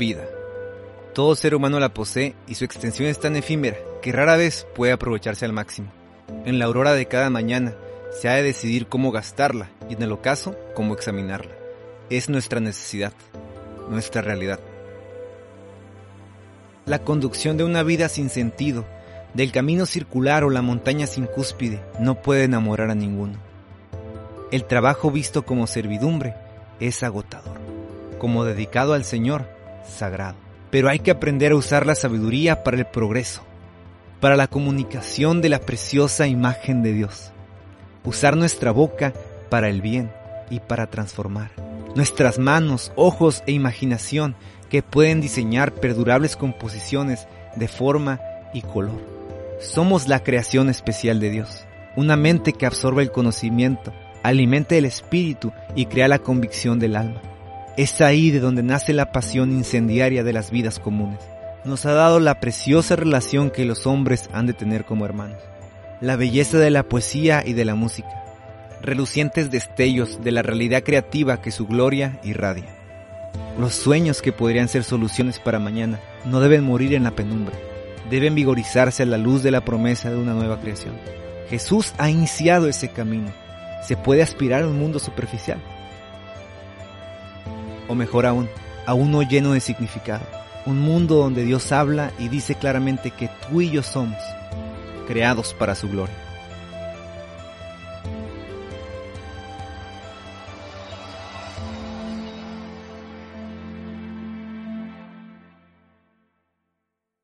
Vida. Todo ser humano la posee y su extensión es tan efímera que rara vez puede aprovecharse al máximo. En la aurora de cada mañana se ha de decidir cómo gastarla y en el ocaso cómo examinarla. Es nuestra necesidad, nuestra realidad. La conducción de una vida sin sentido, del camino circular o la montaña sin cúspide, no puede enamorar a ninguno. El trabajo visto como servidumbre es agotador, como dedicado al Señor, sagrado. Pero hay que aprender a usar la sabiduría para el progreso, para la comunicación de la preciosa imagen de Dios. Usar nuestra boca para el bien y para transformar. Nuestras manos, ojos e imaginación que pueden diseñar perdurables composiciones de forma y color. Somos la creación especial de Dios, una mente que absorbe el conocimiento, alimenta el espíritu y crea la convicción del alma. Es ahí de donde nace la pasión incendiaria de las vidas comunes. Nos ha dado la preciosa relación que los hombres han de tener como hermanos. La belleza de la poesía y de la música. Relucientes destellos de la realidad creativa que su gloria irradia. Los sueños que podrían ser soluciones para mañana no deben morir en la penumbra. Deben vigorizarse a la luz de la promesa de una nueva creación. Jesús ha iniciado ese camino. Se puede aspirar a un mundo superficial o mejor aún, a uno lleno de significado. Un mundo donde Dios habla y dice claramente que tú y yo somos creados para su gloria.